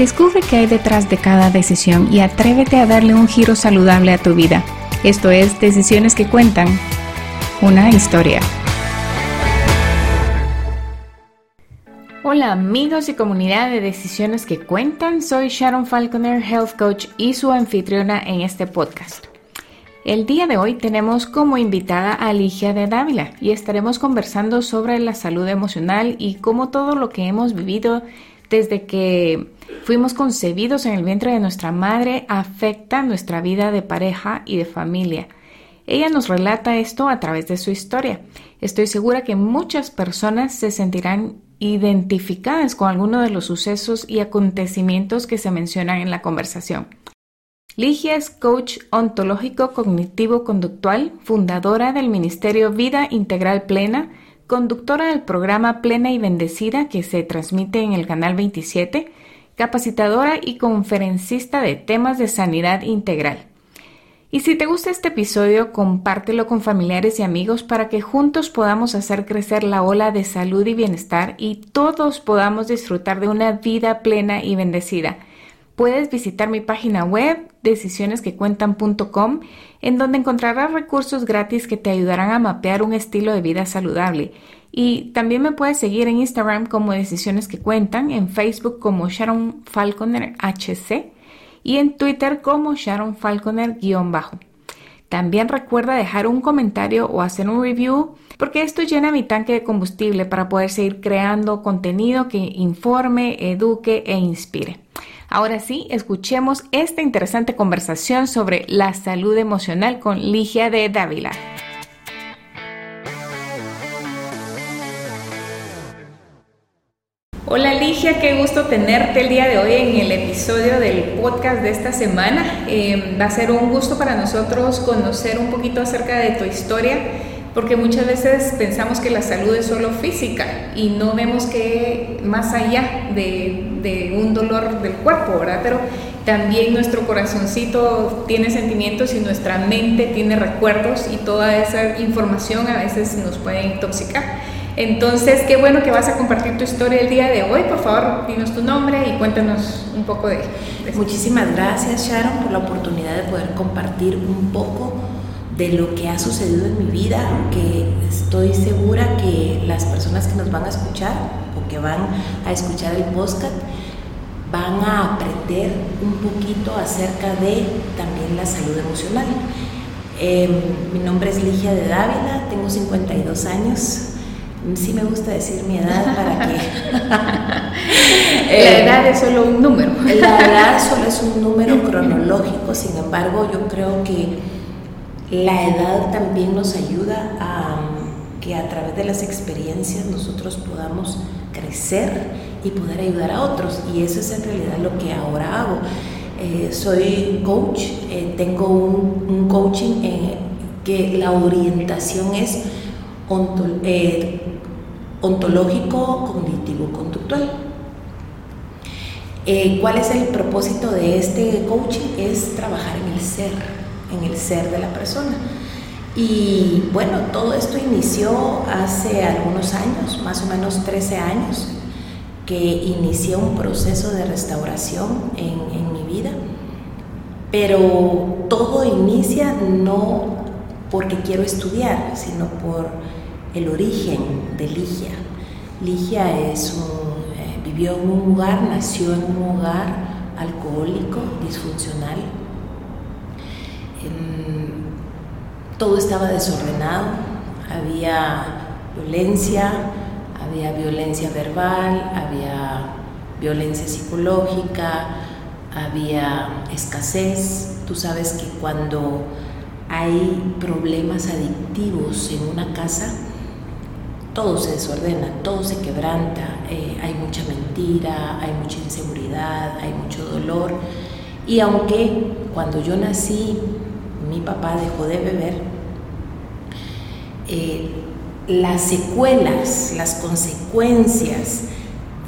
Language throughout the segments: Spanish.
Descubre qué hay detrás de cada decisión y atrévete a darle un giro saludable a tu vida. Esto es Decisiones que Cuentan, una historia. Hola amigos y comunidad de Decisiones que Cuentan, soy Sharon Falconer, Health Coach y su anfitriona en este podcast. El día de hoy tenemos como invitada a Ligia de Dávila y estaremos conversando sobre la salud emocional y cómo todo lo que hemos vivido desde que fuimos concebidos en el vientre de nuestra madre afecta nuestra vida de pareja y de familia. Ella nos relata esto a través de su historia. Estoy segura que muchas personas se sentirán identificadas con alguno de los sucesos y acontecimientos que se mencionan en la conversación. Ligia es coach ontológico cognitivo conductual, fundadora del Ministerio Vida Integral Plena, conductora del programa Plena y Bendecida que se transmite en el canal 27, capacitadora y conferencista de temas de sanidad integral. Y si te gusta este episodio, compártelo con familiares y amigos para que juntos podamos hacer crecer la ola de salud y bienestar y todos podamos disfrutar de una vida plena y bendecida. Puedes visitar mi página web decisionesquecuentan.com en donde encontrarás recursos gratis que te ayudarán a mapear un estilo de vida saludable. Y también me puedes seguir en Instagram como Decisiones que Cuentan, en Facebook como Sharon Falconer HC y en Twitter como Sharon Falconer-bajo. También recuerda dejar un comentario o hacer un review porque esto llena mi tanque de combustible para poder seguir creando contenido que informe, eduque e inspire. Ahora sí, escuchemos esta interesante conversación sobre la salud emocional con Ligia de Dávila. Hola Ligia, qué gusto tenerte el día de hoy en el episodio del podcast de esta semana. Eh, va a ser un gusto para nosotros conocer un poquito acerca de tu historia porque muchas veces pensamos que la salud es solo física y no vemos que más allá de, de, un dolor del cuerpo, ¿verdad? Pero también nuestro corazoncito tiene sentimientos y nuestra mente tiene recuerdos y toda esa información a veces nos puede intoxicar. Entonces, qué bueno que vas a compartir tu historia el día de hoy. Por favor, dinos tu nombre y cuéntanos un poco de, de Muchísimas gracias, Sharon, por la oportunidad de poder compartir un poco de lo que ha sucedido en mi vida, que estoy segura que las personas que nos van a escuchar o que van a escuchar el podcast van a aprender un poquito acerca de también la salud emocional. Em, mi nombre es Ligia de Dávila, tengo 52 años. Sí me gusta decir mi edad para que... la edad es solo un número. la edad solo es un número cronológico, sin embargo yo creo que la edad también nos ayuda a que a través de las experiencias nosotros podamos crecer y poder ayudar a otros. Y eso es en realidad lo que ahora hago. Eh, soy coach, eh, tengo un, coaching en que la orientación es eh, ontológico, cognitivo, conductual. ¿Cuál es el propósito de este coaching? Es trabajar en el ser en el ser de la persona. Y bueno, todo esto inició hace algunos años, más o menos 13 años, que inicié un proceso de restauración en, mi vida. Pero todo inicia no porque quiero estudiar, sino por el origen de Ligia. Ligia es eh, vivió en un lugar, nació en un hogar alcohólico, disfuncional, todo estaba desordenado, había violencia, había violencia verbal, había violencia psicológica, había escasez. Tú sabes que cuando hay problemas adictivos en una casa, todo se desordena, todo se quebranta, eh, hay mucha mentira, hay mucha inseguridad, hay mucho dolor. Y aunque cuando yo nací mi papá dejó de beber, eh, las secuelas, las consecuencias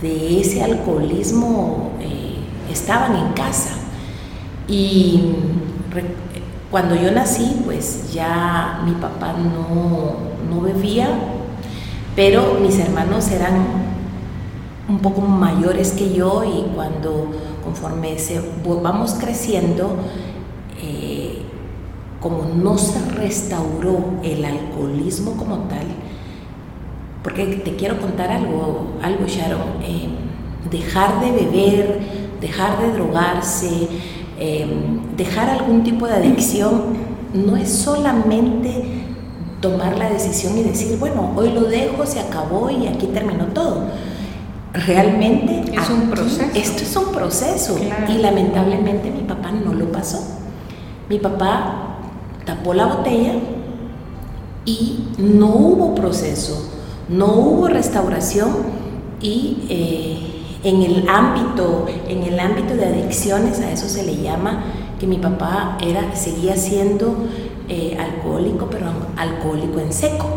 de ese alcoholismo eh, estaban en casa. Y cuando yo nací, pues ya mi papá no, no bebía, pero mis hermanos eran un poco mayores que yo y cuando conforme se, vamos creciendo, como no se restauró el alcoholismo como tal, porque te quiero contar algo, algo Sharon, eh, dejar de beber, dejar de drogarse, eh, dejar algún tipo de adicción, no es solamente tomar la decisión y decir, bueno, hoy lo dejo, se acabó y aquí terminó todo. Realmente es un proceso. Esto es un proceso y lamentablemente mi papá no lo pasó. Mi papá tapó la botella y no hubo proceso, no hubo restauración y eh, en el ámbito, en el ámbito de adicciones, a eso se le llama que mi papá era, seguía siendo eh, alcohólico, pero alcohólico en seco.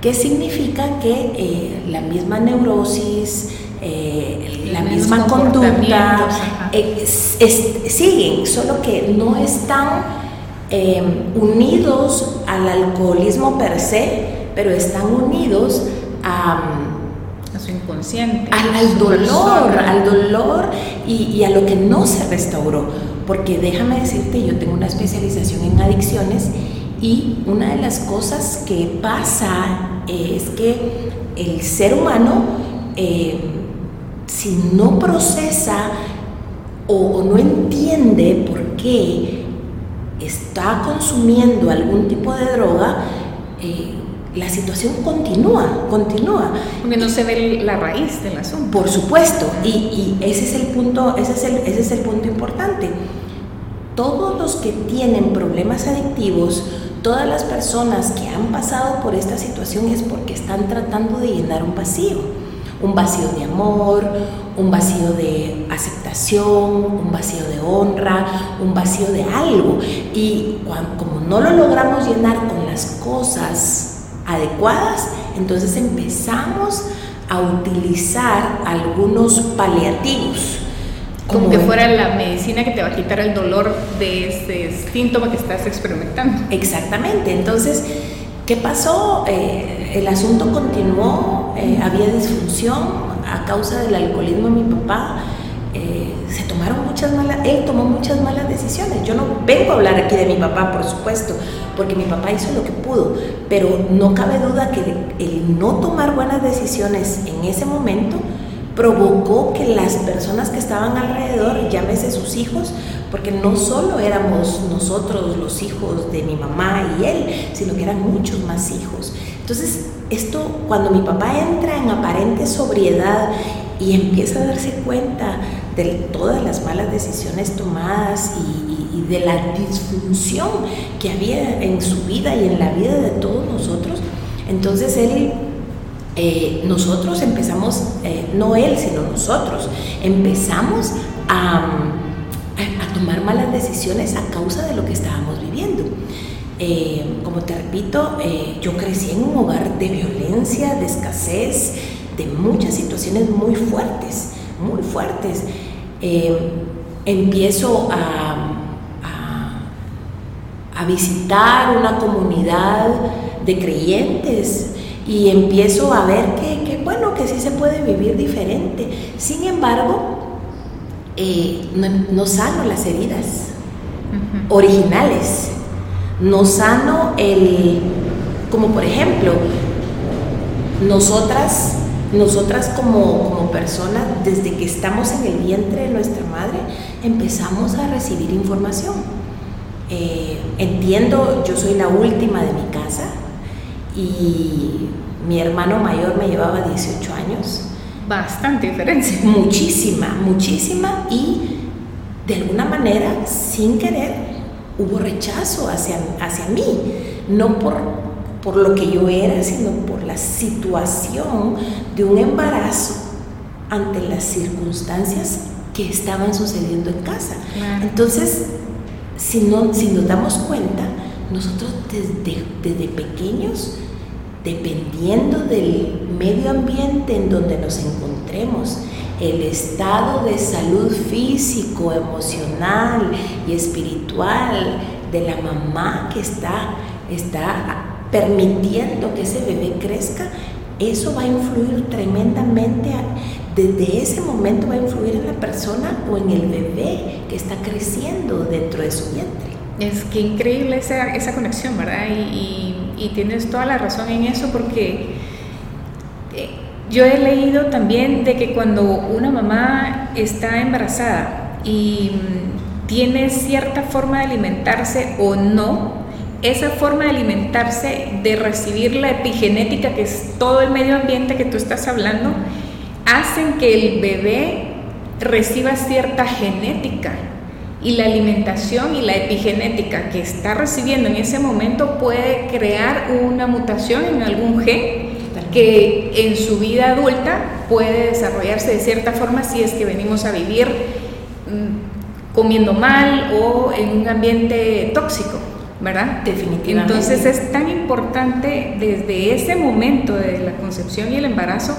¿Qué significa que eh, la misma neurosis, eh, la misma conducta siguen, solo que no están unidos al alcoholismo per se, pero están unidos a, su inconsciente, al, dolor, al dolor y, a lo que no se restauró. Porque déjame decirte, yo tengo una especialización en adicciones y una de las cosas que pasa es que el ser humano, eh, si no procesa o, no entiende por qué está consumiendo algún tipo de droga, eh, la situación continúa, continúa. Porque no se ve la raíz del asunto. Por supuesto, y, ese es el punto, ese es el, ese es el punto importante. Todos los que tienen problemas adictivos, todas las personas que han pasado por esta situación es porque están tratando de llenar un vacío, un vacío de amor, un vacío de aceptación, un vacío de honra, un vacío de algo. Y como no lo logramos llenar con las cosas adecuadas, entonces empezamos a utilizar algunos paliativos. Como, que fuera la medicina que te va a quitar el dolor de ese síntoma que estás experimentando. Exactamente, entonces, ¿qué pasó? Eh, el asunto continuó, eh, había disfunción a causa del alcoholismo de mi papá. Eh, se tomaron muchas malas, él tomó muchas malas decisiones. Yo no vengo a hablar aquí de mi papá, por supuesto, porque mi papá hizo lo que pudo, pero no cabe duda que el no tomar buenas decisiones en ese momento provocó que las personas que estaban alrededor, llámese sus hijos, porque no solo éramos nosotros los hijos de mi mamá y él, sino que eran muchos más hijos. Entonces, esto, cuando mi papá entra en aparente sobriedad y empieza a darse cuenta de todas las malas decisiones tomadas y, de la disfunción que había en su vida y en la vida de todos nosotros, entonces él, eh, nosotros empezamos, eh, no él, sino nosotros, empezamos a, tomar malas decisiones a causa de lo que estábamos viviendo. Eh, como te repito, yo crecí en un hogar de violencia, de escasez, de muchas situaciones muy fuertes, muy fuertes. Eh, empiezo a, a, visitar una comunidad de creyentes y empiezo a ver que, bueno, que sí se puede vivir diferente. Sin embargo, eh, no, sano las heridas originales, no sano el, como por ejemplo, nosotras nosotras como, personas, desde que estamos en el vientre de nuestra madre, empezamos a recibir información. Eh, entiendo, yo soy la última de mi casa y mi hermano mayor me llevaba 18 años. Bastante diferencia. Muchísima, muchísima y de alguna manera, sin querer, hubo rechazo hacia, hacia mí, no por por lo que yo era, sino por la situación de un embarazo ante las circunstancias que estaban sucediendo en casa. Entonces, si, no, si nos damos cuenta, nosotros desde, desde pequeños, dependiendo del medio ambiente en donde nos encontremos, el estado de salud físico, emocional y espiritual de la mamá que está, está permitiendo que ese bebé crezca, eso va a influir tremendamente desde ese momento va a influir en la persona o en el bebé que está creciendo dentro de su vientre. Es que increíble esa, esa conexión, ¿verdad? Y, y, tienes toda la razón en eso porque yo he leído también de que cuando una mamá está embarazada y mm, tiene cierta forma de alimentarse o no, esa forma de alimentarse, de recibir la epigenética, que es todo el medio ambiente que tú estás hablando, hacen que el bebé reciba cierta genética. Y la alimentación y la epigenética que está recibiendo en ese momento puede crear una mutación en algún gen que en su vida adulta puede desarrollarse de cierta forma si es que venimos a vivir mm, comiendo mal o en un ambiente tóxico, ¿verdad? Definitivamente. Entonces es tan importante desde ese momento de la concepción y el embarazo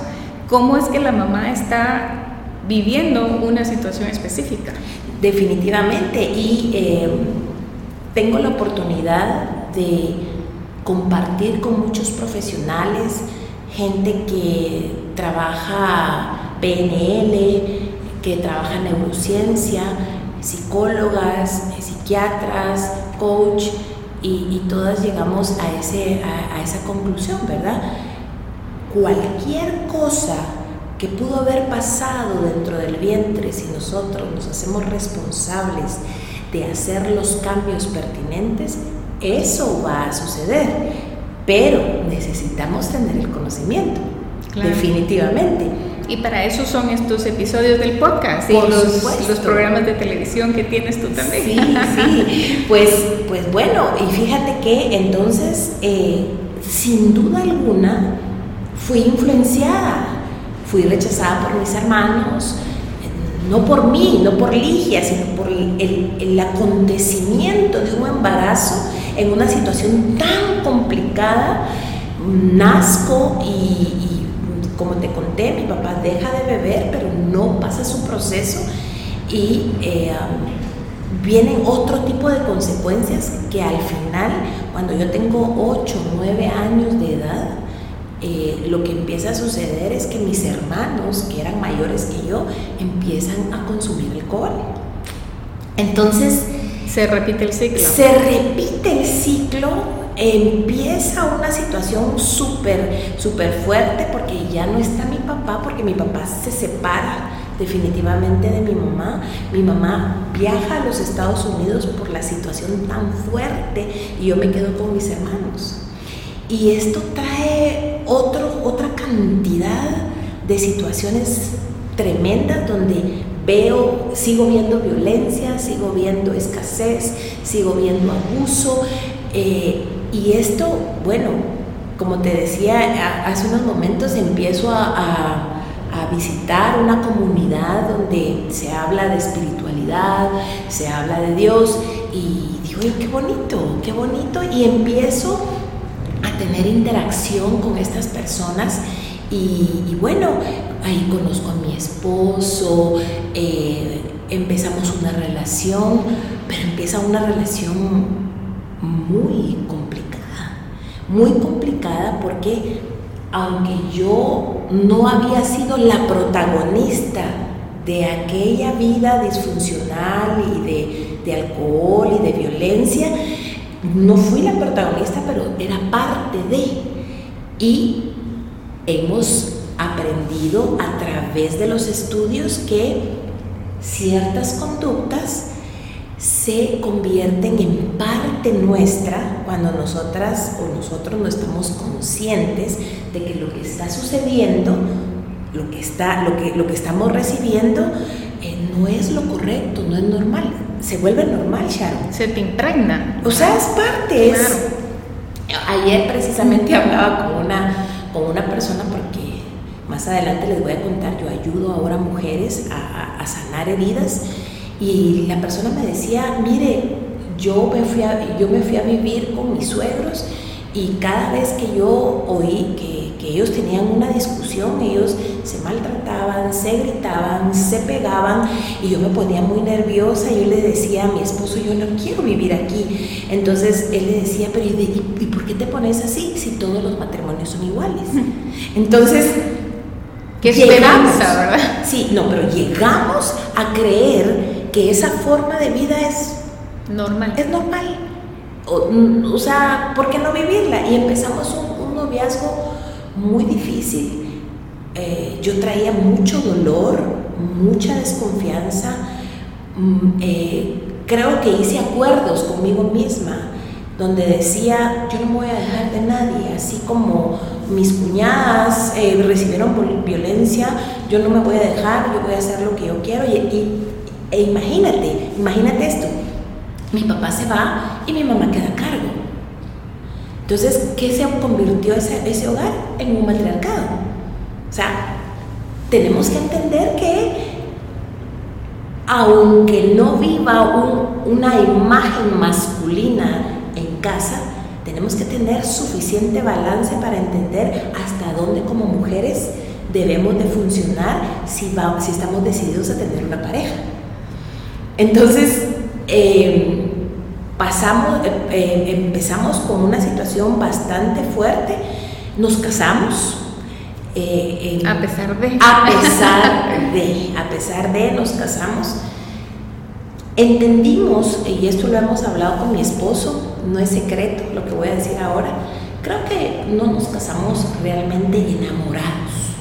cómo es que la mamá está viviendo una situación específica. Definitivamente, y eh, tengo la oportunidad de compartir con muchos profesionales, gente que trabaja PNL, que trabaja neurociencia, psicólogas, psiquiatras, coach, y, todas llegamos a, ese, a esa conclusión, ¿verdad? cualquier cosa que pudo haber pasado dentro del vientre si nosotros nos hacemos responsables de hacer los cambios pertinentes, eso va a suceder. Pero necesitamos tener el conocimiento, definitivamente. Y para eso son estos episodios del podcast y los, los, programas de televisión que tienes tú también. Sí, sí. Pues, pues bueno, y fíjate que entonces, eh, sin duda alguna, fui influenciada, fui rechazada por mis hermanos, no por mí, no por Ligia, sino por el, acontecimiento de un embarazo en una situación tan complicada. Nazco y, como te conté, mi papá deja de beber, pero no pasa su proceso y eh, vienen otro tipo de consecuencias que al final, cuando yo tengo 8, 9 años de edad, eh, lo que empieza a suceder es que mis hermanos, que eran mayores que yo, empiezan a consumir alcohol. Entonces... Se repite el ciclo. Se repite el ciclo, empieza una situación súper, súper fuerte porque ya no está mi papá, porque mi papá se separa definitivamente de mi mamá. Mi mamá viaja a los Estados Unidos por la situación tan fuerte y yo me quedo con mis hermanos. Y esto trae otro, otra cantidad de situaciones tremendas donde veo, sigo viendo violencia, sigo viendo escasez, sigo viendo abuso. Eh, y esto, bueno, como te decía hace unos momentos, empiezo a, visitar una comunidad donde se habla de espiritualidad, se habla de Dios y digo, qué bonito, qué bonito. Y empiezo a tener interacción con estas personas y, bueno, ahí conozco a mi esposo, eh, empezamos una relación, pero empieza una relación muy complicada, muy complicada porque aunque yo no había sido la protagonista de aquella vida disfuncional y de, de alcohol y de violencia, no fui la protagonista, pero era parte de. Y hemos aprendido a través de los estudios que ciertas conductas se convierten en parte nuestra cuando nosotras o nosotros no estamos conscientes de que lo que está sucediendo, lo que, está, lo que, lo que estamos recibiendo, eh, no es lo correcto, no es normal se vuelve normal, Sharon. Se te impregna. O sea, es parte. Es... Ayer precisamente hablaba con una, con una persona porque más adelante les voy a contar, yo ayudo ahora a mujeres a, sanar heridas. Y la persona me decía, mire, yo me, fui a, yo me fui a vivir con mis suegros y cada vez que yo oí que que ellos tenían una discusión, ellos se maltrataban, se gritaban, se pegaban y yo me ponía muy nerviosa y yo le decía a mi esposo, yo no quiero vivir aquí. Entonces él le decía, pero ¿y, por qué te pones así si todos los matrimonios son iguales? Entonces, Qué esperanza, ¿verdad? Sí, no, pero llegamos a creer que esa forma de vida es normal. Es normal. O, sea, ¿por qué no vivirla? Y empezamos un, noviazgo muy difícil. Eh, yo traía mucho dolor, mucha desconfianza. Mm, eh, creo que hice acuerdos conmigo misma donde decía, yo no me voy a dejar de nadie, así como mis cuñadas eh, recibieron violencia, yo no me voy a dejar, yo voy a hacer lo que yo quiero. Y, e imagínate, imagínate esto, mi papá se va y mi mamá queda a cargo. Entonces, ¿qué se convirtió ese, ese hogar? En un matriarcado. O sea, tenemos que entender que aunque no viva una imagen masculina en casa, tenemos que tener suficiente balance para entender hasta dónde como mujeres debemos de funcionar si, si estamos decididos a tener una pareja. Entonces, em, pasamos, em, em, empezamos con una situación bastante fuerte, nos casamos. Eh, a pesar de. A pesar de, a pesar de, nos casamos. Entendimos, y esto lo hemos hablado con mi esposo, no es secreto lo que voy a decir ahora, creo que no nos casamos realmente enamorados.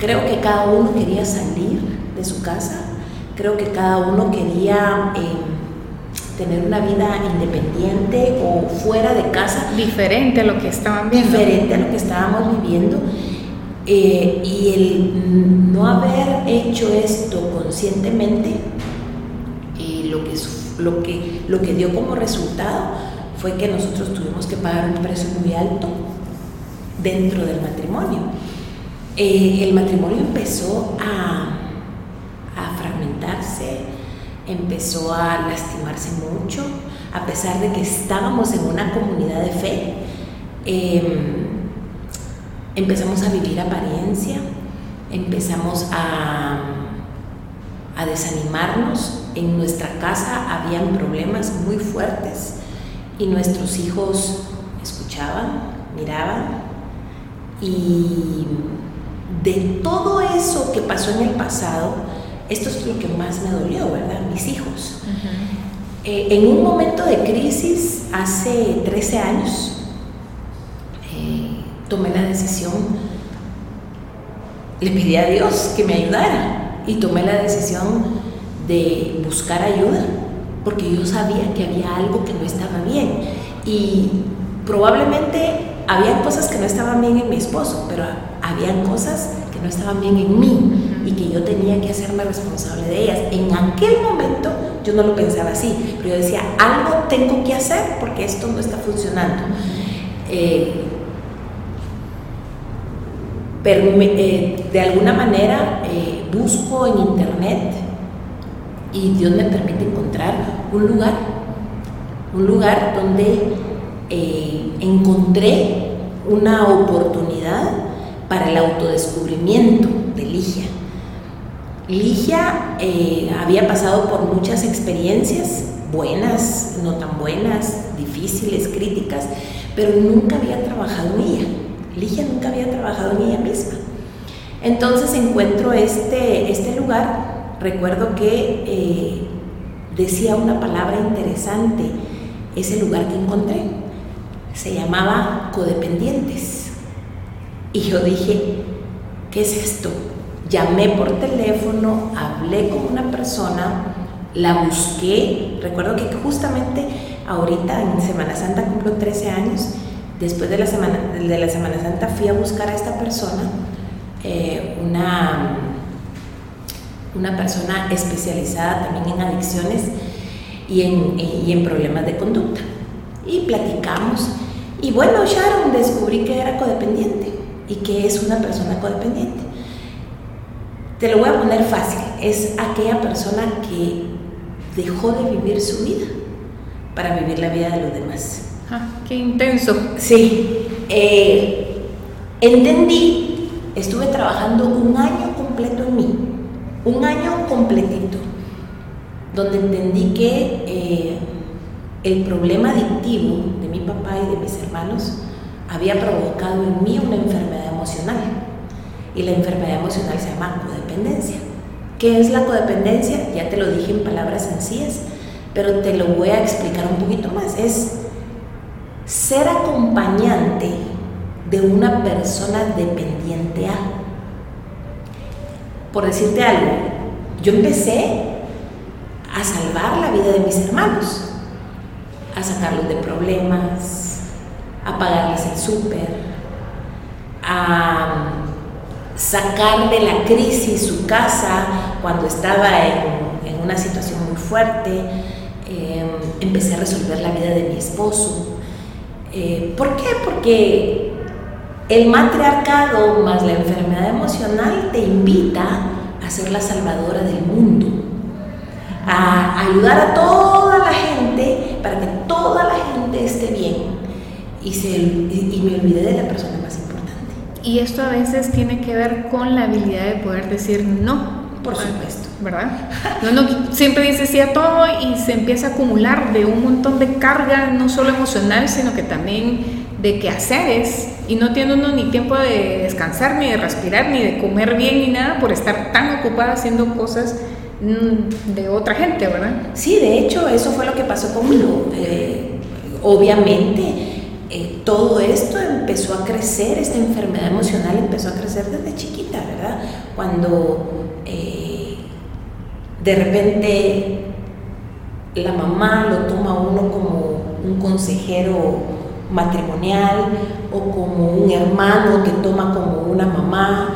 Creo que cada uno quería salir de su casa, creo que cada uno quería eh, tener una vida independiente o fuera de casa. Diferente a lo que estaban viendo. Diferente a lo que estábamos viviendo. Eh, y el no haber hecho esto conscientemente, lo que, lo, que, lo que dio como resultado fue que nosotros tuvimos que pagar un precio muy alto dentro del matrimonio. Eh, el matrimonio empezó a, a, fragmentarse, empezó a lastimarse mucho, a pesar de que estábamos en una comunidad de fe. Em, empezamos a vivir apariencia, empezamos a, a desanimarnos en nuestra casa habían problemas muy fuertes y nuestros hijos escuchaban, miraban y de todo eso que pasó en el pasado, esto es lo que más me dolió, ¿verdad? Mis hijos. Eh, en un momento de crisis, hace 13 años, tomé la decisión, le pedí a Dios que me ayudara y tomé la decisión de buscar ayuda, porque yo sabía que había algo que no estaba bien. Y probablemente había cosas que no estaban bien en mi esposo, pero había cosas que no estaban bien en mí y que yo tenía que hacerme responsable de ellas. En aquel momento yo no lo pensaba así, pero yo decía, algo tengo que hacer porque esto no está funcionando. Eh, de alguna manera eh, busco en internet y Dios me permite encontrar un lugar, un lugar donde eh, encontré una oportunidad para el autodescubrimiento de Ligia. Ligia eh, había pasado por muchas experiencias, buenas, no tan buenas, difíciles, críticas, pero nunca había trabajado en ella. Ligia nunca había trabajado en ella misma. Entonces encuentro este, este lugar recuerdo que eh, decía una palabra interesante ese lugar que encontré. Se llamaba codependientes. Y yo dije, ¿qué es esto? Llamé por teléfono, hablé con una persona, la busqué. Recuerdo que justamente ahorita en Semana Santa cumplo 13 años. Después de la Semana, de la semana Santa fui a buscar a esta persona, eh, una una persona especializada también en adicciones y en, y en problemas de conducta. Y platicamos. Y bueno, Sharon, descubrí que era codependiente y que es una persona codependiente. Te lo voy a poner fácil. Es aquella persona que dejó de vivir su vida para vivir la vida de los demás. Ah, qué intenso. Sí. Eh, entendí, estuve trabajando un año completo en mí un año completito, donde entendí que eh, el problema adictivo de mi papá y de mis hermanos había provocado en mí una enfermedad emocional. y la enfermedad emocional se llama codependencia. ¿Qué es la codependencia? Ya te lo dije en palabras sencillas, pero te lo voy a explicar un poquito más. Es ser acompañante de una persona dependiente a. Por decirte algo, yo empecé a salvar la vida de mis hermanos, a sacarlos de problemas, a pagarles el súper, a sacar de la crisis su casa cuando estaba en, una situación muy fuerte, em, empecé a resolver la vida de mi esposo. Eh, ¿Por qué? Porque el matriarcado más la enfermedad emocional te invita a ser la salvadora del mundo, a ayudar a toda la gente para que toda la gente esté bien y, se, y me olvidé de la persona más importante. Y esto a veces tiene que ver con la habilidad de poder decir no. Por supuesto. ¿Verdad? Uno siempre dice sí a todo y se empieza a acumular de un montón de carga, no solo emocional, sino que también de quehaceres. Y no tiene uno ni tiempo de descansar, ni de respirar, ni de comer bien, ni nada, por estar tan ocupada haciendo cosas mm, de otra gente, ¿verdad? Sí, de hecho, eso fue lo que pasó conmigo. Eh, obviamente eh, todo esto empezó a crecer, esta enfermedad emocional empezó a crecer desde chiquita, ¿verdad? Cuando de repente la mamá lo toma uno como un consejero matrimonial o como un hermano que toma como una mamá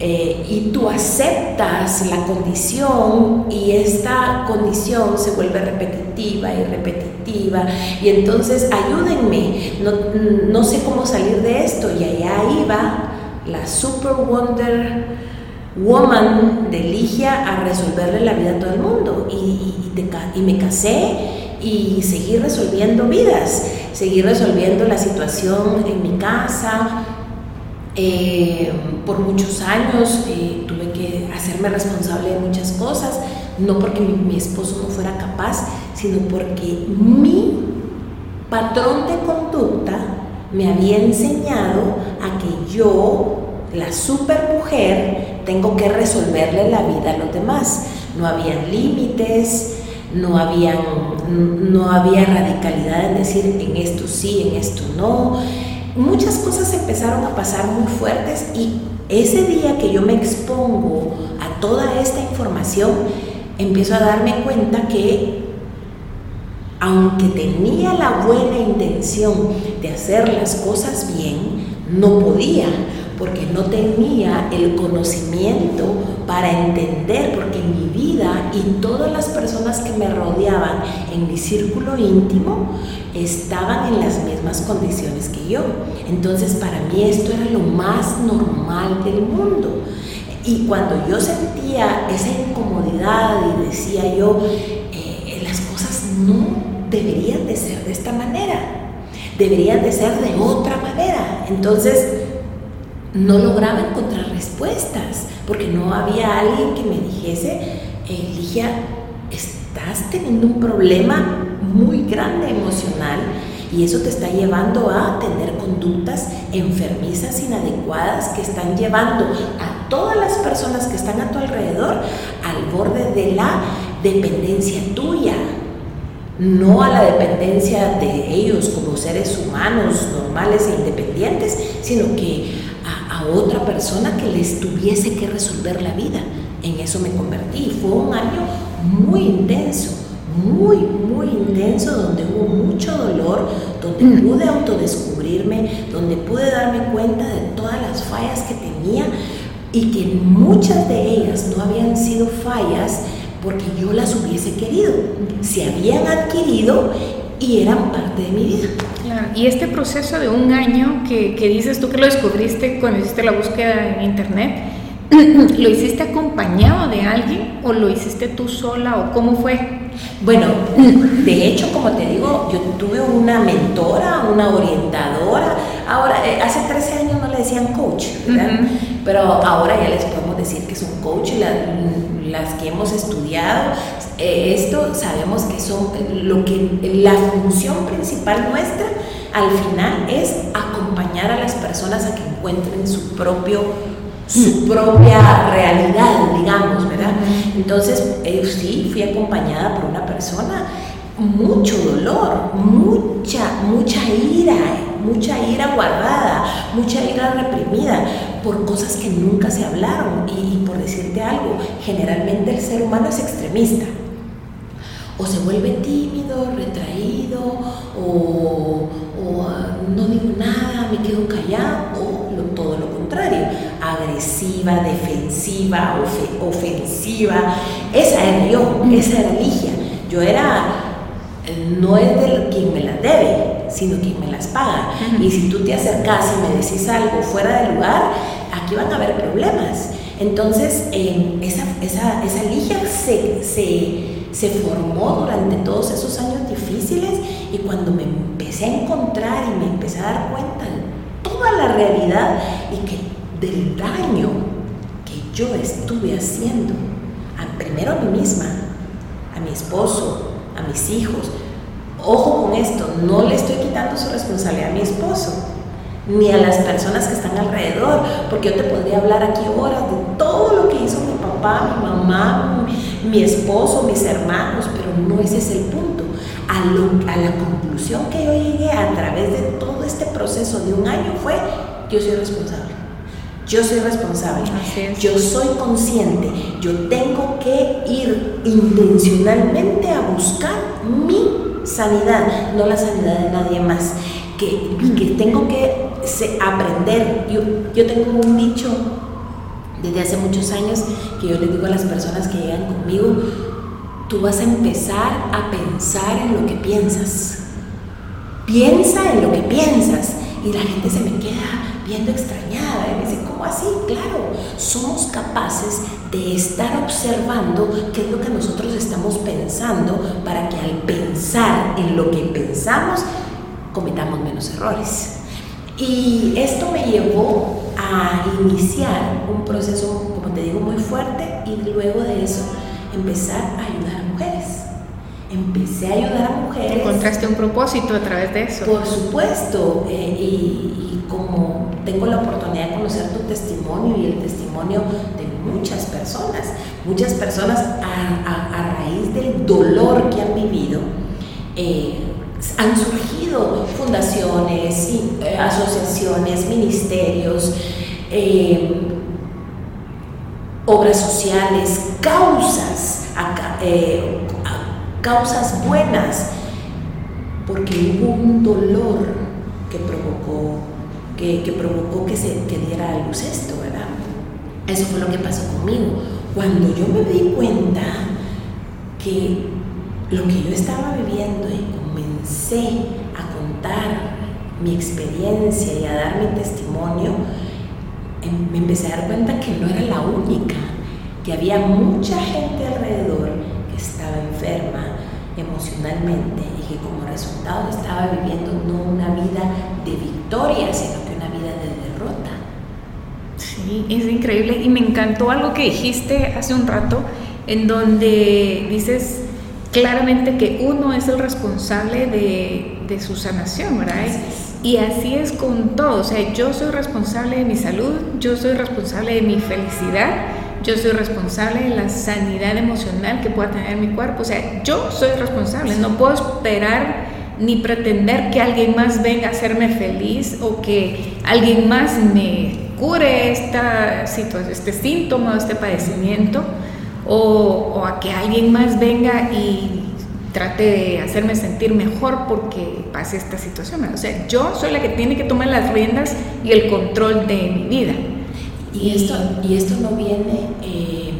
eh, y tú aceptas la condición y esta condición se vuelve repetitiva y repetitiva. Y entonces ayúdenme, no, no sé cómo salir de esto. Y allá iba la Super Wonder Woman de Ligia a resolverle la vida a todo el mundo. Y, y, me casé y seguí resolviendo vidas, seguí resolviendo la situación en mi casa, eh, por muchos años eh, tuve que hacerme responsable de muchas cosas, no porque mi, esposo no fuera capaz, sino porque mi patrón de conducta me había enseñado a que yo, la supermujer, tengo que resolverle la vida a los demás. No habían límites, no, habían, no había radicalidad en decir en esto sí, en esto no muchas cosas empezaron a pasar muy fuertes y ese día que yo me expongo a toda esta información, empiezo a darme cuenta que aunque tenía la buena intención de hacer las cosas bien, no podía porque no tenía el conocimiento para entender, porque mi vida y todas las personas que me rodeaban en mi círculo íntimo estaban en las mismas condiciones que yo. Entonces para mí esto era lo más normal del mundo. Y cuando yo sentía esa incomodidad y decía yo, eh, las cosas no deberían de ser de esta manera, deberían de ser de otra manera. Entonces, no lograba encontrar respuestas, porque no había alguien que me dijese, Eligia, estás teniendo un problema muy grande emocional y eso te está llevando a tener conductas enfermizas, inadecuadas, que están llevando a todas las personas que están a tu alrededor al borde de la dependencia tuya, no a la dependencia de ellos como seres humanos normales e independientes, sino que a, otra persona que les tuviese que resolver la vida. En eso me convertí. Fue un año muy intenso, muy, muy intenso, donde hubo mucho dolor, donde mm. pude autodescubrirme, donde pude darme cuenta de todas las fallas que tenía y que muchas de ellas no habían sido fallas porque yo las hubiese querido, se habían adquirido y eran parte de mi vida. Y este proceso de un año que, que, dices tú que lo descubriste cuando hiciste la búsqueda en internet, ¿lo hiciste acompañado de alguien o lo hiciste tú sola o cómo fue? Bueno, de hecho, como te digo, yo tuve una mentora, una orientadora. Ahora, eh, hace 13 años no le decían coach, ¿verdad? Pero ahora ya les podemos decir que son coach, las que hemos estudiado eh, esto, sabemos que son lo que la función principal nuestra al final es acompañar a las personas a que encuentren su propio su propia realidad, digamos, ¿verdad? Entonces, eh, sí, fui acompañada por una persona, mucho dolor, mucha, mucha ira, mucha ira guardada, mucha ira reprimida por cosas que nunca se hablaron. Y, y por decirte algo, generalmente el ser humano es extremista o se vuelve tímido, retraído, o, ah, no digo nada, me quedo callado, o todo lo contrario, agresiva, defensiva, ofensiva. Esa era yo, esa era Ligia. Yo era, no es de quien me las debe, sino quien me las paga. Y si tú te acercas y me decís algo fuera de lugar, aquí van a haber problemas. Entonces, eh, esa, esa, esa Ligia se, se se formó durante todos esos años difíciles y cuando me empecé a encontrar y me empecé a dar cuenta de toda la realidad y que del daño que yo estuve haciendo, primero a mí misma, a mi esposo, a mis hijos, ojo con esto, no le estoy quitando su responsabilidad a mi esposo, ni a las personas que están alrededor, porque yo te podría hablar aquí horas de todo lo que hizo mi papá, mi mamá, mi, esposo, mis hermanos, pero no ese es el punto. A, a la conclusión que yo llegué a través de todo este proceso de un año fue, yo soy responsable. Yo soy responsable. Yo soy consciente. Yo tengo que ir intencionalmente a buscar mi sanidad, no la sanidad de nadie más. Que, que tengo que aprender. Yo, yo tengo un dicho desde hace muchos años que yo les digo a las personas que llegan conmigo, tú vas a empezar a pensar en lo que piensas. Piensa en lo que piensas. Y la gente se me queda viendo extrañada y me dice, ¿cómo así? Claro, somos capaces de estar observando qué es lo que nosotros estamos pensando para que al pensar en lo que pensamos cometamos menos errores. Y esto me llevó a iniciar un proceso, como te digo, muy fuerte y luego de eso empezar a. Empecé a ayudar a mujeres. ¿Encontraste un propósito a través de eso? Por supuesto, eh, y, como tengo la oportunidad de conocer tu testimonio y el testimonio de muchas personas, muchas personas a, raíz del dolor que han vivido, eh, han surgido fundaciones, eh, asociaciones, ministerios, eh, obras sociales, causas, eh, causas buenas, porque hubo un dolor que provocó que, provocó que se que diera a luz esto, ¿verdad? Eso fue lo que pasó conmigo. Cuando yo me di cuenta que lo que yo estaba viviendo y comencé a contar mi experiencia y a dar mi testimonio, em, me empecé a dar cuenta que no era la única, que había mucha gente alrededor que estaba enferma emocionalmente y que como resultado estaba viviendo no una vida de victoria, sino que una vida de derrota. Sí, es increíble y me encantó algo que dijiste hace un rato en donde dices claramente que uno es el responsable de, de su sanación, ¿verdad? Y así es con todo, o sea, yo soy responsable de mi salud, yo soy responsable de mi felicidad, yo soy responsable de la sanidad emocional que pueda tener mi cuerpo, o sea, yo soy responsable, no puedo esperar ni pretender que alguien más venga a hacerme feliz o que alguien más me cure esta situación, este síntoma, este padecimiento o, a que alguien más venga y trate de hacerme sentir mejor porque pase esta situación. O sea, yo soy la que tiene que tomar las riendas y el control de mi vida. Y, esto, y esto no viene, eh,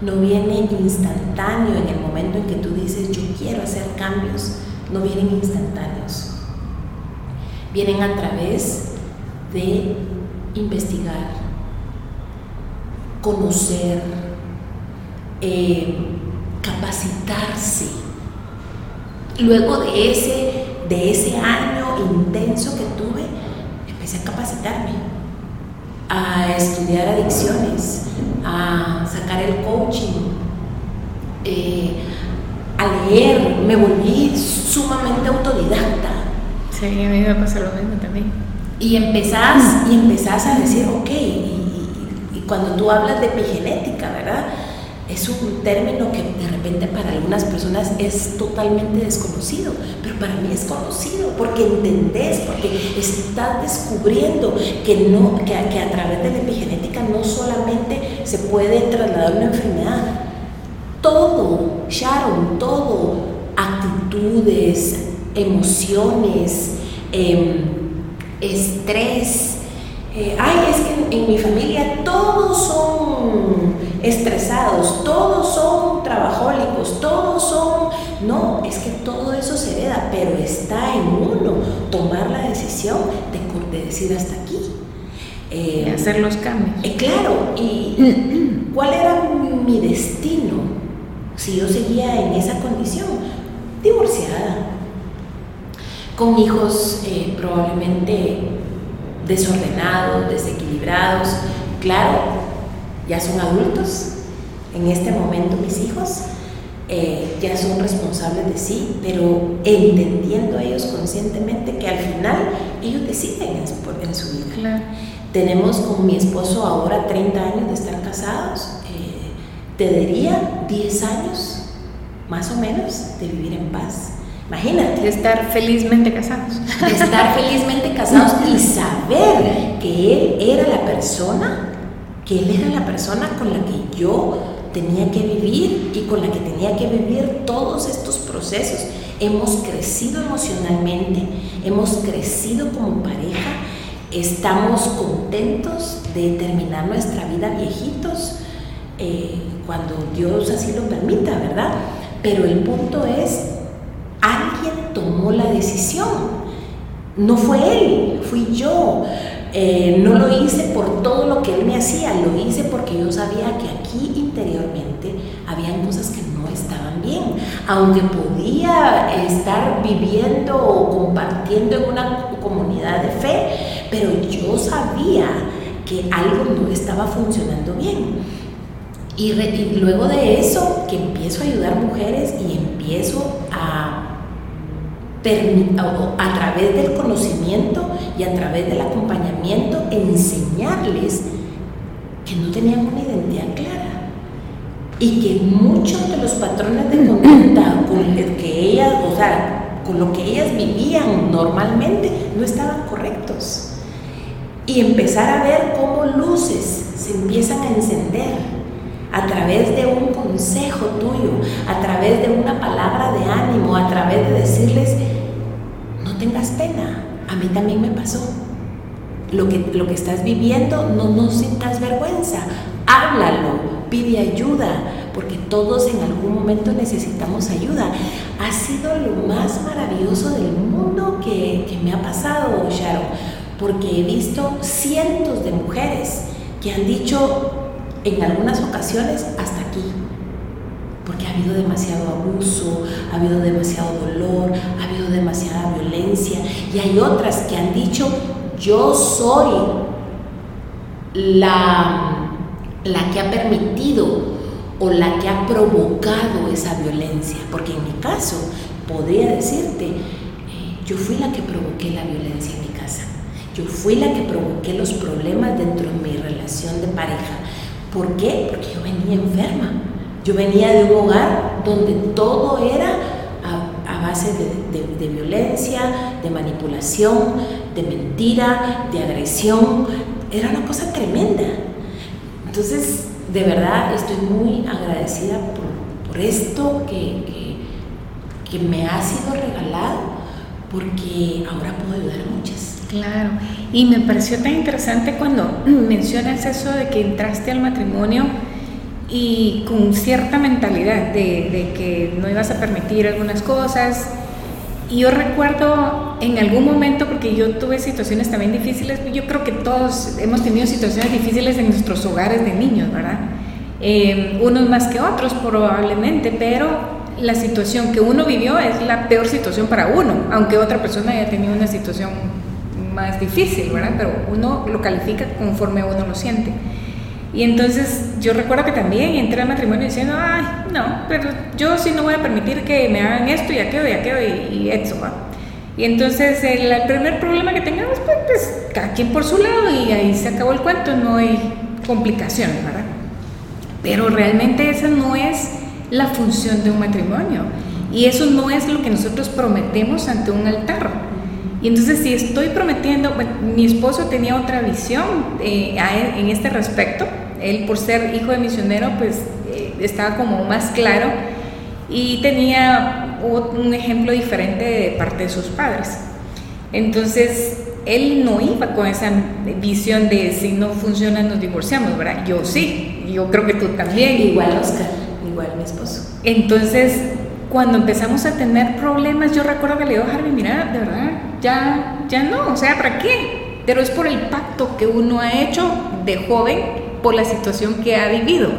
no viene instantáneo en el momento en que tú dices yo quiero hacer cambios, no vienen instantáneos. Vienen a través de investigar, conocer, eh, capacitarse. Luego de ese, de ese año intenso que tuve, empecé a capacitarme, a estudiar adicciones, a sacar el coaching, eh, a leer, me volví sumamente autodidacta. Sí, a mí me pasa lo mismo también. Y empezás, y empezás a decir, ok, y cuando tú hablas de epigenética, ¿verdad? Es un término que de repente para algunas personas es totalmente desconocido, pero para mí es conocido porque entendés, porque estás descubriendo que, no, que, a través de la epigenética no solamente se puede trasladar una enfermedad, todo, Sharon, todo, actitudes, emociones, em, estrés, eh, ay, es que en, mi familia todos son estresados, todos son trabajólicos, todos son... No, es que todo eso se hereda, pero está en uno tomar la decisión de, decir hasta aquí. Eh, hacer los cambios. Eh, claro, y ¿cuál era mi destino si yo seguía en esa condición? Divorciada, con hijos probablemente desordenados, desequilibrados. Claro, ya son adultos, en este momento mis hijos eh, ya son responsables de sí, pero entendiendo ellos conscientemente que al final ellos deciden en, su vida. Tenemos con mi esposo ahora 30 años de estar casados, eh, te diría 10 años más o menos de vivir en paz Imagínate. De estar felizmente casados. De estar felizmente casados y saber que él era la persona, que él era la persona con la que yo tenía que vivir y con la que tenía que vivir todos estos procesos. Hemos crecido emocionalmente, hemos crecido como pareja, estamos contentos de terminar nuestra vida viejitos eh, cuando Dios así lo permita, ¿verdad? Pero el punto es Alguien tomó la decisión. No fue él, fui yo. Eh, no lo hice por todo lo que él me hacía, lo hice porque yo sabía que aquí interiormente habían cosas que no estaban bien. Aunque podía estar viviendo o compartiendo en una comunidad de fe, pero yo sabía que algo no estaba funcionando bien. Y, y luego de eso, que empiezo a ayudar mujeres y empiezo a a través del conocimiento y a través del acompañamiento, enseñarles que no tenían una identidad clara y que muchos de los patrones de conducta con que ellas, o sea, con lo que ellas vivían normalmente no estaban correctos. Y empezar a ver cómo luces se empiezan a encender a través de un consejo tuyo, a través de una palabra de ánimo, a través de decirles, no tengas pena, a mí también me pasó. Lo que, lo que estás viviendo, no, no sientas vergüenza, háblalo, pide ayuda, porque todos en algún momento necesitamos ayuda. Ha sido lo más maravilloso del mundo que, que me ha pasado, Sharon, porque he visto cientos de mujeres que han dicho, en algunas ocasiones hasta aquí, porque ha habido demasiado abuso, ha habido demasiado dolor, ha habido demasiada violencia y hay otras que han dicho, yo soy la, la que ha permitido o la que ha provocado esa violencia, porque en mi caso podría decirte, eh, yo fui la que provoqué la violencia en mi casa, yo fui la que provoqué los problemas dentro de mi relación de pareja, ¿Por qué? Porque yo venía enferma. Yo venía de un hogar donde todo era a, base de, violencia, de manipulación, de mentira, de agresión. Era una cosa tremenda. Entonces, de verdad, estoy muy agradecida por, esto que, que me ha sido regalado, porque ahora puedo ayudar a muchas. Claro, y me pareció tan interesante cuando mencionas eso de que entraste al matrimonio y con cierta mentalidad de, que no ibas a permitir algunas cosas. Y yo recuerdo en algún momento, porque yo tuve situaciones también difíciles, yo creo que todos hemos tenido situaciones difíciles en nuestros hogares de niños, ¿verdad? Eh, unos más que otros probablemente, pero la situación que uno vivió es la peor situación para uno, aunque otra persona haya tenido una situación más difícil, ¿verdad? Pero uno lo califica conforme uno lo siente. Y entonces yo recuerdo que también entré al matrimonio diciendo, ay, no, pero yo sí no voy a permitir que me hagan esto y aquello y aquello y, y eso, Y entonces el, primer problema que tengamos, pues, pues, cada quien por su lado y ahí se acabó el cuento, no hay complicación, ¿verdad? Pero realmente esa no es la función de un matrimonio y eso no es lo que nosotros prometemos ante un altar. Y entonces si estoy prometiendo, mi esposo tenía otra visión eh, en este respecto, él por ser hijo de misionero pues eh, estaba como más claro y tenía un ejemplo diferente de parte de sus padres. Entonces él no iba con esa visión de si no funciona nos divorciamos, ¿verdad? Yo sí, yo creo que tú también. Igual Oscar, igual mi esposo. Entonces cuando empezamos a tener problemas, yo recuerdo que le digo a Harvey, mira, de verdad, ya, ya no, o sea, ¿para qué? Pero es por el pacto que uno ha hecho de joven por la situación que ha vivido.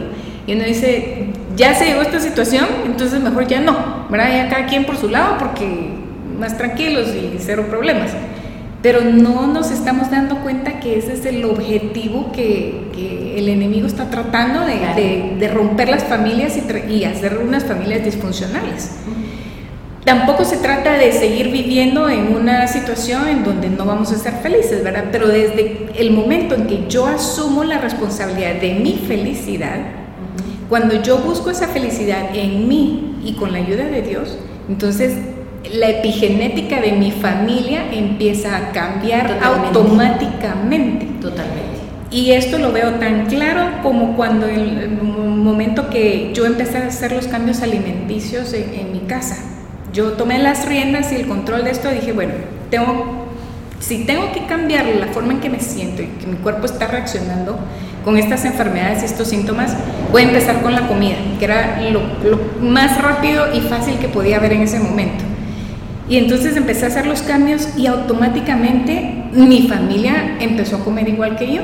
Y uno dice, ya se llegó esta situación, entonces mejor ya no, ¿verdad? Ya cada quien por su lado porque más tranquilos y cero problemas pero no nos estamos dando cuenta que ese es el objetivo que, el enemigo está tratando de, romper las familias y, hacer unas familias disfuncionales. Tampoco se trata de seguir viviendo en una situación en donde no vamos a ser felices, ¿verdad? Pero desde el momento en que yo asumo la responsabilidad de mi felicidad, cuando yo busco esa felicidad en mí y con la ayuda de Dios, entonces la epigenética de mi familia empieza a cambiar automáticamente. Totalmente. Y esto lo veo tan claro como cuando en el momento que yo empecé a hacer los cambios alimenticios en, mi casa. Yo tomé las riendas y el control de esto y dije, bueno, tengo, si tengo que cambiar la forma en que me siento y que mi cuerpo está reaccionando con estas enfermedades y estos síntomas, voy a empezar con la comida, que era lo más rápido y fácil que podía haber en ese momento. Y entonces empecé a hacer los cambios y automáticamente mi familia empezó a comer igual que yo.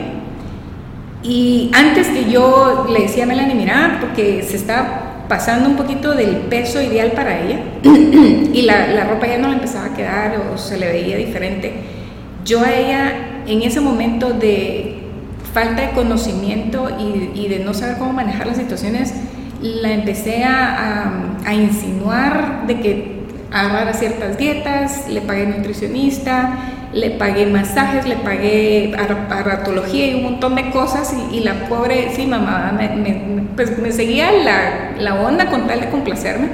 Y antes que yo le decía a Melanie, mira, porque se estaba pasando un poquito del peso ideal para ella y la, la, ropa ya no le empezaba a quedar o se le veía diferente, yo a ella en ese momento de falta de conocimiento y, y de no saber cómo manejar las situaciones, la empecé a, a, a insinuar de que agarrar ciertas dietas, le pagué nutricionista, le pagué masajes, le pagué aratología y un montón de cosas y, la pobre, sí, mamá, me, pues me seguía la, la, onda con tal de complacerme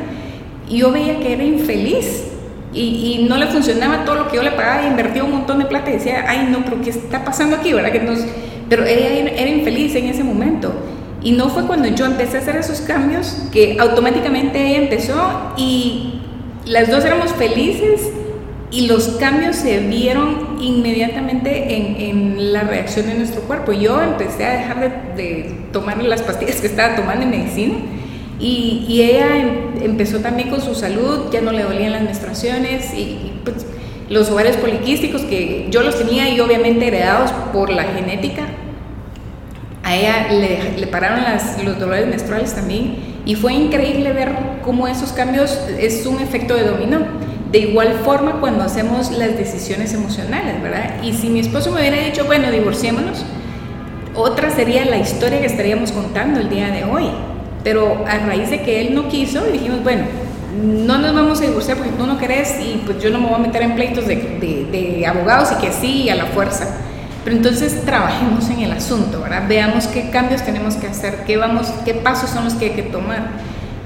y yo veía que era infeliz y, y, no le funcionaba todo lo que yo le pagaba, invertía un montón de plata y decía, ay no, pero ¿qué está pasando aquí? ¿verdad? Que nos, pero ella era infeliz en ese momento. Y no fue cuando yo empecé a hacer esos cambios que automáticamente ella empezó y las dos éramos felices y los cambios se vieron inmediatamente en, la reacción de nuestro cuerpo. Yo empecé a dejar de, tomar las pastillas que estaba tomando en medicina y, ella em, empezó también con su salud, ya no le dolían las menstruaciones y, pues, los ovarios poliquísticos que yo los tenía y obviamente heredados por la genética. A ella le, pararon los dolores menstruales también y fue increíble ver cómo esos cambios es un efecto de dominó. De igual forma cuando hacemos las decisiones emocionales, ¿verdad? Y si mi esposo me hubiera dicho, bueno, divorciémonos, otra sería la historia que estaríamos contando el día de hoy. Pero a raíz de que él no quiso, dijimos, bueno, no nos vamos a divorciar porque tú no querés y pues yo no me voy a meter en pleitos de, de abogados y que sí, a la fuerza pero entonces trabajemos en el asunto, ¿verdad? Veamos qué cambios tenemos que hacer, qué, vamos, qué pasos son los que hay que tomar.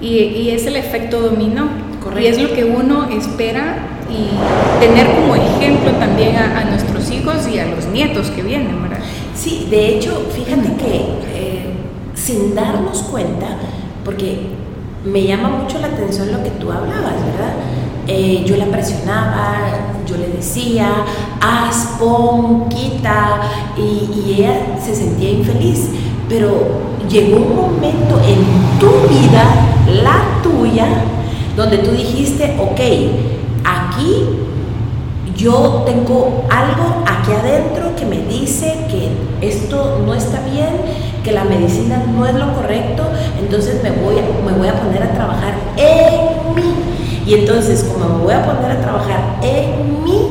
Y, y es el efecto dominó. Correcto. Y es lo que uno espera y tener como ejemplo también a, nuestros hijos y a los nietos que vienen, ¿verdad? Sí, de hecho, fíjate que eh, sin darnos cuenta, porque me llama mucho la atención lo que tú hablabas, ¿verdad? Eh, yo la presionaba, yo le decía, haz, pon, quita, y, ella se sentía infeliz. Pero llegó un momento en tu vida, la tuya, donde tú dijiste, ok, aquí yo tengo algo aquí adentro que me dice que esto no está bien, que la medicina no es lo correcto, entonces me voy, me voy a poner a trabajar en mí y entonces, como me voy a poner a trabajar en mí,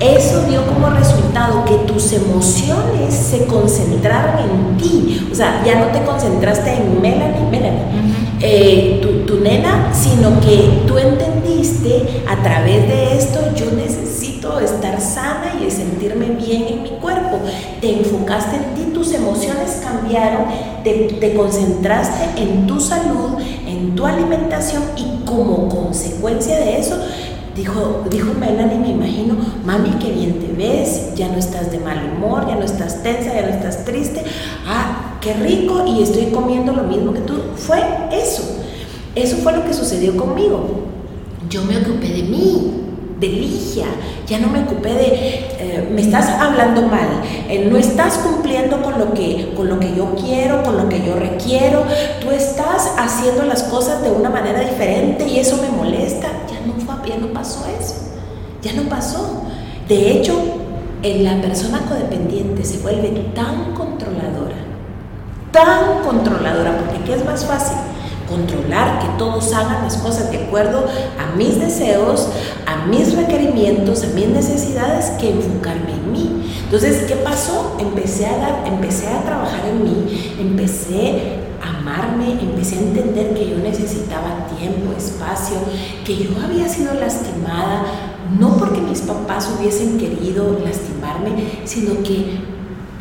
eso dio como resultado que tus emociones se concentraron en ti. O sea, ya no te concentraste en Melanie, Melanie, eh, tu, tu nena, sino que tú entendiste a través de esto, yo necesito necesito estar sana y sentirme bien en mi cuerpo. Te enfocaste en ti, tus emociones cambiaron, te, te concentraste en tu salud, en tu alimentación y como consecuencia de eso Dijo, dijo Melanie, me imagino, mami, qué bien te ves, ya no estás de mal humor, ya no estás tensa, ya no estás triste. Ah, qué rico y estoy comiendo lo mismo que tú. Fue eso. Eso fue lo que sucedió conmigo. Yo me ocupé de mí, de Ligia, ya no me ocupé de, eh, me estás hablando mal, eh, no estás cumpliendo con lo, que, con lo que yo quiero, con lo que yo requiero, tú estás haciendo las cosas de una manera diferente y eso me molesta, ya no, ya no pasó eso, ya no pasó. De hecho, en la persona codependiente se vuelve tan controladora, tan controladora, porque ¿qué es más fácil? Controlar que todos hagan las cosas de acuerdo a mis deseos, a mis requerimientos, a mis necesidades, que enfocarme en mí. Entonces, ¿qué pasó? Empecé a, dar, empecé a trabajar en mí, empecé a amarme, empecé a entender que yo necesitaba tiempo, espacio, que yo había sido lastimada, no porque mis papás hubiesen querido lastimarme, sino que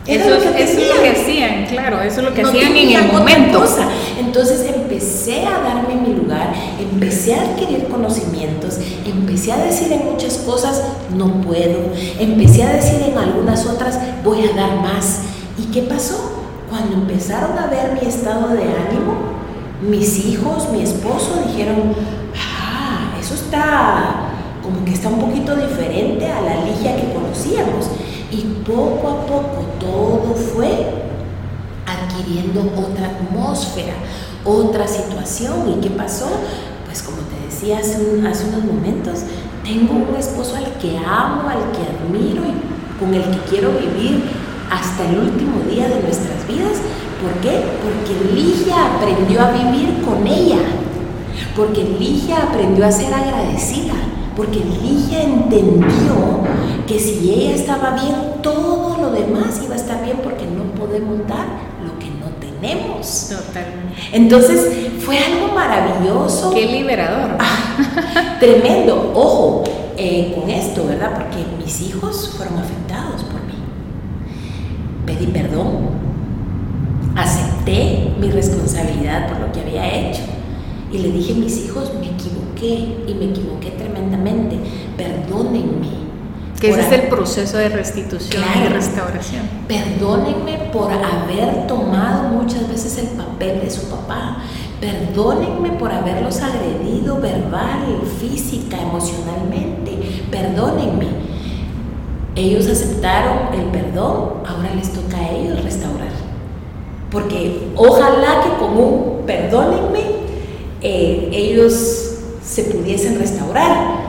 eso, es lo que hacían, claro, eso es lo que hacían en el momento. Entonces empecé a darme mi lugar, empecé a adquirir conocimientos, empecé a decir en muchas cosas, no puedo, empecé a decir en algunas otras, voy a dar más. ¿Y qué pasó? Cuando empezaron a ver mi estado de ánimo, mis hijos, mi esposo dijeron, ah, eso está como que está un poquito diferente a la Ligia que conocíamos. Y poco a poco todo fue adquiriendo otra atmósfera, otra situación. ¿Y qué pasó? Pues como te decía hace, unos momentos, tengo un esposo al que amo, al que admiro y con el que quiero vivir hasta el último día de nuestras vidas. ¿Por qué? Porque Ligia aprendió a vivir con ella. Porque Ligia aprendió a ser agradecida porque Ligia entendió que si ella estaba bien, todo lo demás iba a estar bien porque no podemos dar lo que no tenemos. Totalmente. Entonces fue algo maravilloso. Qué liberador. Ah, tremendo. Ojo eh, con esto, ¿verdad? Porque mis hijos fueron afectados por mí. Pedí perdón. Acepté mi responsabilidad por lo que había hecho y le dije a mis hijos, me equivoqué y me equivoqué tremendamente, perdónenme. Que ese es el proceso de restitución y de restauración. Perdónenme por haber tomado muchas veces el papel de su papá. Perdónenme por haberlos agredido verbal, física, emocionalmente. Perdónenme. Ellos aceptaron el perdón, ahora les toca a ellos restaurar. Porque ojalá que con un perdónenme eh, ellos se pudiesen restaurar.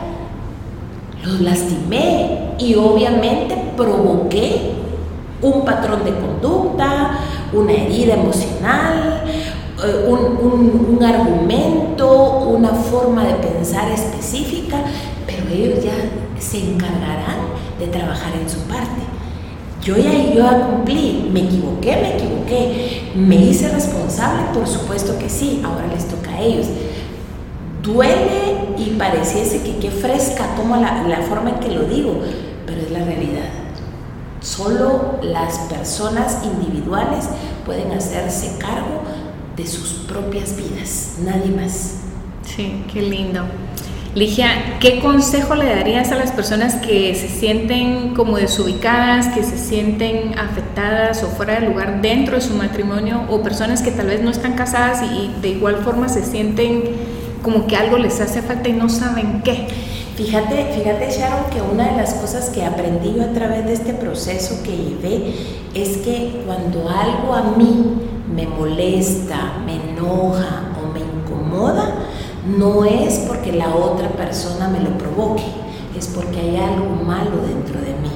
Los lastimé y obviamente provoqué un patrón de conducta, una herida emocional, eh, un, un, argumento, una forma de pensar específica, pero ellos ya se encargarán de trabajar en su parte. Yo ya, yo ya cumplí, me equivoqué, me equivoqué, me hice responsable, por supuesto que sí, ahora les toca a ellos. Duele y pareciese que qué fresca como la, la forma en que lo digo, pero es la realidad. Solo las personas individuales pueden hacerse cargo de sus propias vidas, nadie más. Sí, qué lindo. Ligia, ¿qué consejo le darías a las personas que se sienten como desubicadas, que se sienten afectadas o fuera de lugar dentro de su matrimonio o personas que tal vez no están casadas y, de igual forma se sienten como que algo les hace falta y no saben qué? Fíjate, fíjate Sharon, que una de las cosas que aprendí yo a través de este proceso que llevé es que cuando algo a mí me molesta, me enoja o me incomoda, no es porque la otra persona me lo provoque, es porque hay algo malo dentro de mí.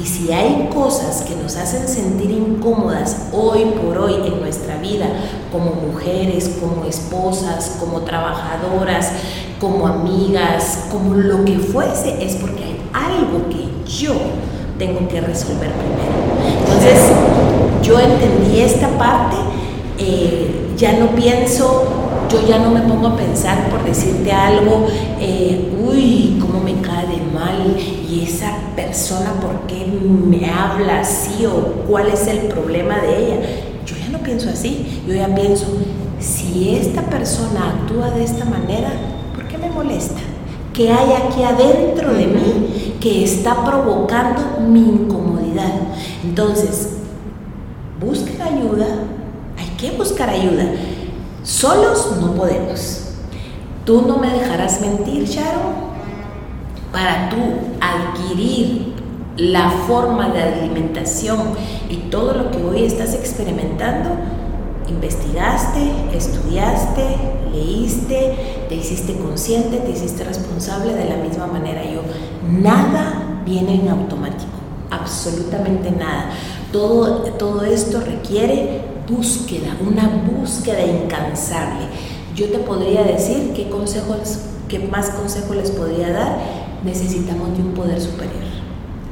Y si hay cosas que nos hacen sentir incómodas hoy por hoy en nuestra vida, como mujeres, como esposas, como trabajadoras, como amigas, como lo que fuese, es porque hay algo que yo tengo que resolver primero. Entonces, yo entendí esta parte, eh, ya no pienso yo ya no me pongo a pensar por decirte algo, eh, uy, cómo me cae de mal y esa persona por qué me habla así o cuál es el problema de ella. Yo ya no pienso así, yo ya pienso, si esta persona actúa de esta manera, ¿por qué me molesta? ¿Qué hay aquí adentro de mí que está provocando mi incomodidad? Entonces, busquen ayuda, hay que buscar ayuda. Solos no podemos. Tú no me dejarás mentir, Sharon. Para tú adquirir la forma de alimentación y todo lo que hoy estás experimentando, investigaste, estudiaste, leíste, te hiciste consciente, te hiciste responsable de la misma manera yo. Nada viene en automático, absolutamente nada. Todo, todo esto requiere búsqueda, una búsqueda incansable. Yo te podría decir qué consejos, qué más consejos les podría dar. Necesitamos de un poder superior.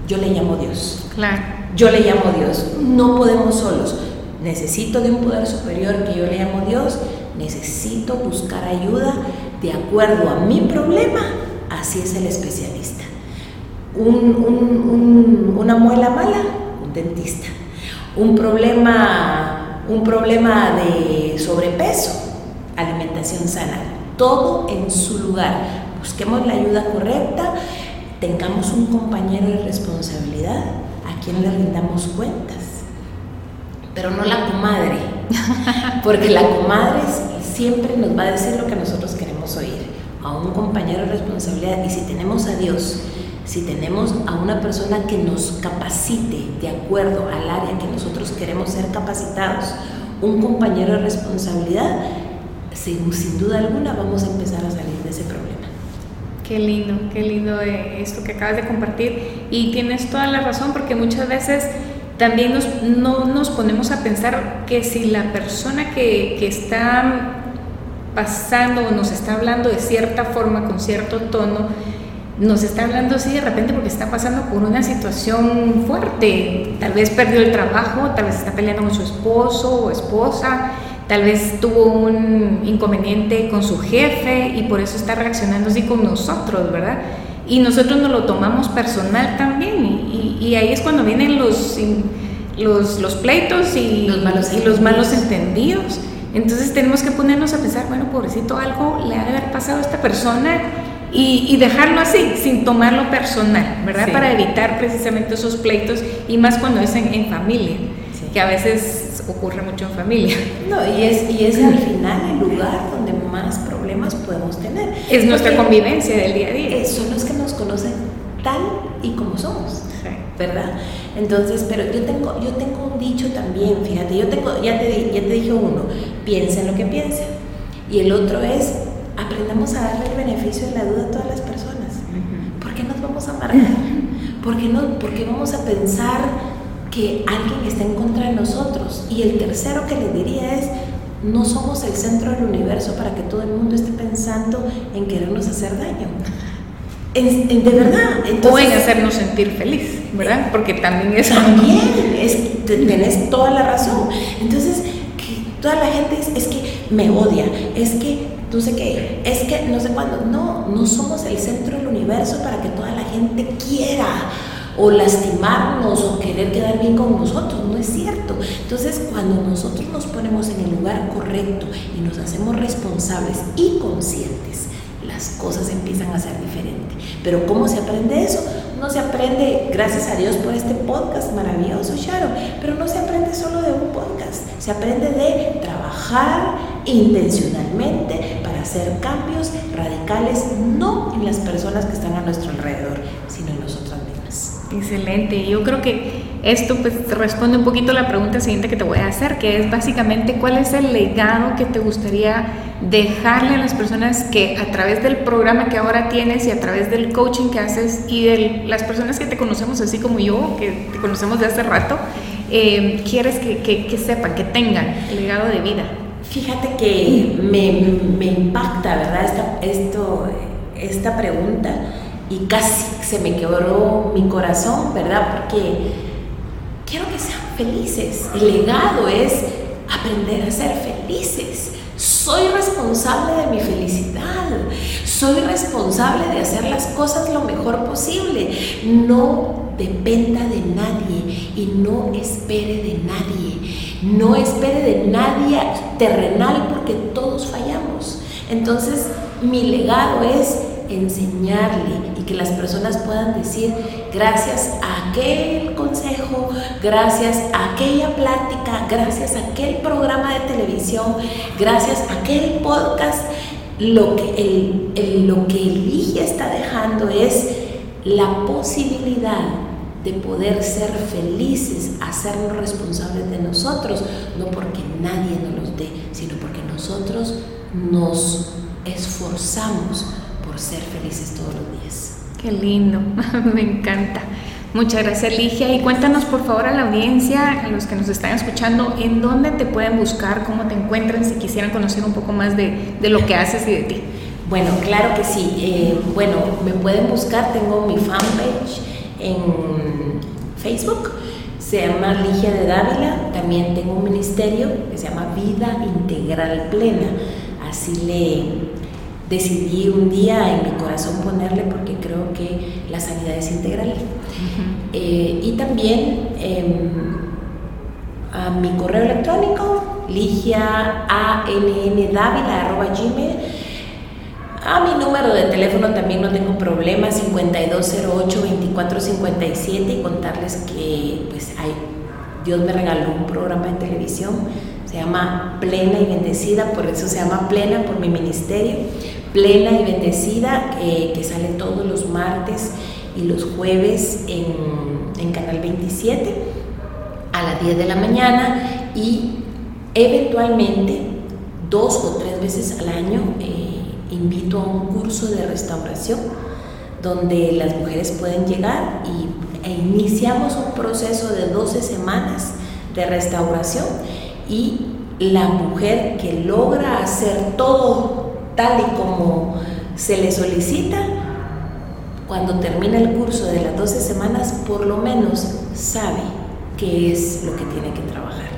Yo le llamo Dios. Claro. Yo le llamo Dios. No podemos solos. Necesito de un poder superior que yo le llamo Dios. Necesito buscar ayuda de acuerdo a mi problema. Así es el especialista. una muela mala, un dentista. Un problema, un problema de sobrepeso, alimentación sana. Todo en su lugar. Busquemos la ayuda correcta. Tengamos un compañero de responsabilidad a quien le rindamos cuentas pero no la comadre, porque la comadre siempre nos va a decir lo que nosotros queremos oír, a un compañero de responsabilidad, y si tenemos a Dios, si tenemos a una persona que nos capacite de acuerdo al área que nosotros queremos ser capacitados, un compañero de responsabilidad, sin, sin duda alguna vamos a empezar a salir de ese problema. Qué lindo, qué lindo eh, esto que acabas de compartir. Y tienes toda la razón porque muchas veces también no nos ponemos a pensar que si la persona que, que está pasando o nos está hablando de cierta forma, con cierto tono, nos está hablando así de repente porque está pasando por una situación fuerte. Tal vez perdió el trabajo, tal vez está peleando con su esposo o esposa, tal vez tuvo un inconveniente con su jefe y por eso está reaccionando así con nosotros, ¿verdad? y nosotros nos lo tomamos personal también y, ahí es cuando vienen los, los, los pleitos y los, malos y los malos entendidos. Entonces tenemos que ponernos a pensar, bueno, pobrecito, algo le ha de haber pasado a esta persona y, dejarlo así, sin tomarlo personal, ¿verdad? Para evitar precisamente esos pleitos y más cuando es en, familia, que a veces ocurre mucho en familia. No, y es, y es al final el lugar donde más problemas podemos tener. Es nuestra convivencia del día a día. Son los que nos conocen tal y como somos, ¿verdad? Entonces, pero yo tengo, yo tengo un dicho también, fíjate, yo tengo, ya te, ya te dije uno, piensa en lo que piensa. Y el otro es, aprendamos a darle el beneficio de la duda a todas las personas. ¿Por qué nos vamos a amargar? ¿Por qué, no, ¿Por qué vamos a pensar que alguien está en contra de nosotros? Y el tercero que le diría es, no somos el centro del universo para que todo el mundo esté pensando en querernos hacer daño. de verdad. o en hacernos sentir feliz, ¿verdad? Porque también es... También, es, tenés toda la razón. Entonces, que toda la gente es, es que me odia, es que no sé qué, es que no sé cuándo. No, no somos el centro del universo para que toda la gente quiera o lastimarnos o querer quedar bien con nosotros, no es cierto. Entonces, cuando nosotros nos ponemos en el lugar correcto y nos hacemos responsables y conscientes, las cosas empiezan a ser diferentes. Pero ¿cómo se aprende eso? No se aprende, gracias a Dios por este podcast maravilloso, Sharon, pero no se aprende solo de un podcast, se aprende de trabajar intencionalmente para hacer cambios radicales, no en las personas que están a nuestro alrededor, sino en nosotros Excelente. Yo creo que esto pues responde un poquito a la pregunta siguiente que te voy a hacer, que es básicamente cuál es el legado que te gustaría dejarle a las personas que a través del programa que ahora tienes y a través del coaching que haces y de las personas que te conocemos así como yo, que te conocemos de hace rato, eh, quieres que, que, sepan, que tengan legado de vida. Fíjate que me, me impacta, ¿verdad? Esta, esto, esta pregunta y casi se me quebró mi corazón, ¿verdad? Porque quiero que sean felices. El legado es aprender a ser felices. Soy responsable de mi felicidad. soy responsable de hacer las cosas lo mejor posible. No dependa de nadie y no espere de nadie. No espere de nadie terrenal porque todos fallamos. Entonces, mi legado es enseñarle que las personas puedan decir gracias a aquel consejo, gracias a aquella plática, gracias a aquel programa de televisión, gracias a aquel podcast, lo que el, lo que el está dejando es la posibilidad de poder ser felices, hacernos responsables de nosotros, no porque nadie nos los dé, sino porque nosotros nos esforzamos por ser felices todos los días. Qué lindo, me encanta. Muchas gracias Ligia. Y cuéntanos por favor a la audiencia, a los que nos están escuchando, en dónde te pueden buscar, cómo te encuentran, si quisieran conocer un poco más de, de lo que haces y de ti. Bueno, claro que sí. Eh, bueno, me pueden buscar, tengo mi fanpage en Facebook, se llama Ligia de Dávila, también tengo un ministerio que se llama Vida Integral Plena, así le decidí un día en mi corazón ponerle porque creo que la sanidad es integral. Eh, y también em, a mi correo electrónico, ligianndavila.gmail. A mi número de teléfono también no tengo problema, 5208-2457 y contarles que pues hay, Dios me regaló un programa de televisión, se llama Plena y Bendecida, por eso se llama Plena por mi ministerio plena y bendecida eh, que sale todos los martes y los jueves en, Canal 27 a las 10 de la mañana y eventualmente dos o tres veces al año eh, invito a un curso de restauración donde las mujeres pueden llegar y, e iniciamos un proceso de 12 semanas de restauración y la mujer que logra hacer todo tal y como se le solicita, cuando termina el curso de las 12 semanas, por lo menos sabe qué es lo que tiene que trabajar.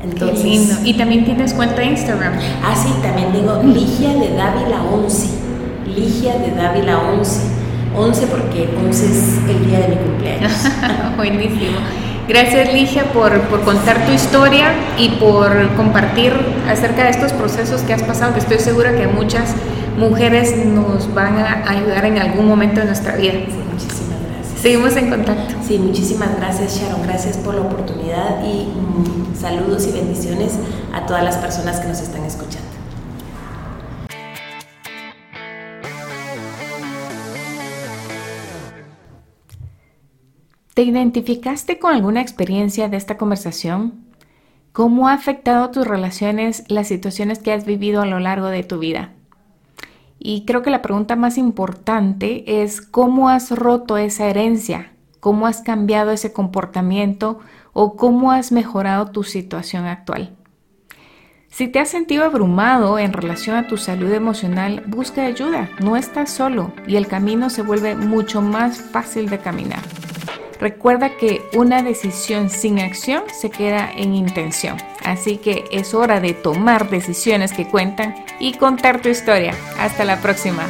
Entonces, qué lindo. Y también tienes cuenta de Instagram. Ah, sí, también digo Ligia de Dávila 11. Ligia de Dávila 11. 11 porque 11 es el día de mi cumpleaños. Buenísimo. Gracias Ligia por, contar tu historia y por compartir acerca de estos procesos que has pasado, que estoy segura que muchas mujeres nos van a ayudar en algún momento de nuestra vida. Sí, muchísimas gracias. Seguimos en contacto. Sí, muchísimas gracias Sharon, gracias por la oportunidad y mm, saludos y bendiciones a todas las personas que nos están escuchando. ¿Te identificaste con alguna experiencia de esta conversación? ¿Cómo ha afectado tus relaciones las situaciones que has vivido a lo largo de tu vida? Y creo que la pregunta más importante es cómo has roto esa herencia, cómo has cambiado ese comportamiento o cómo has mejorado tu situación actual. Si te has sentido abrumado en relación a tu salud emocional, busca ayuda, no estás solo y el camino se vuelve mucho más fácil de caminar. Recuerda que una decisión sin acción se queda en intención, así que es hora de tomar decisiones que cuentan y contar tu historia. Hasta la próxima.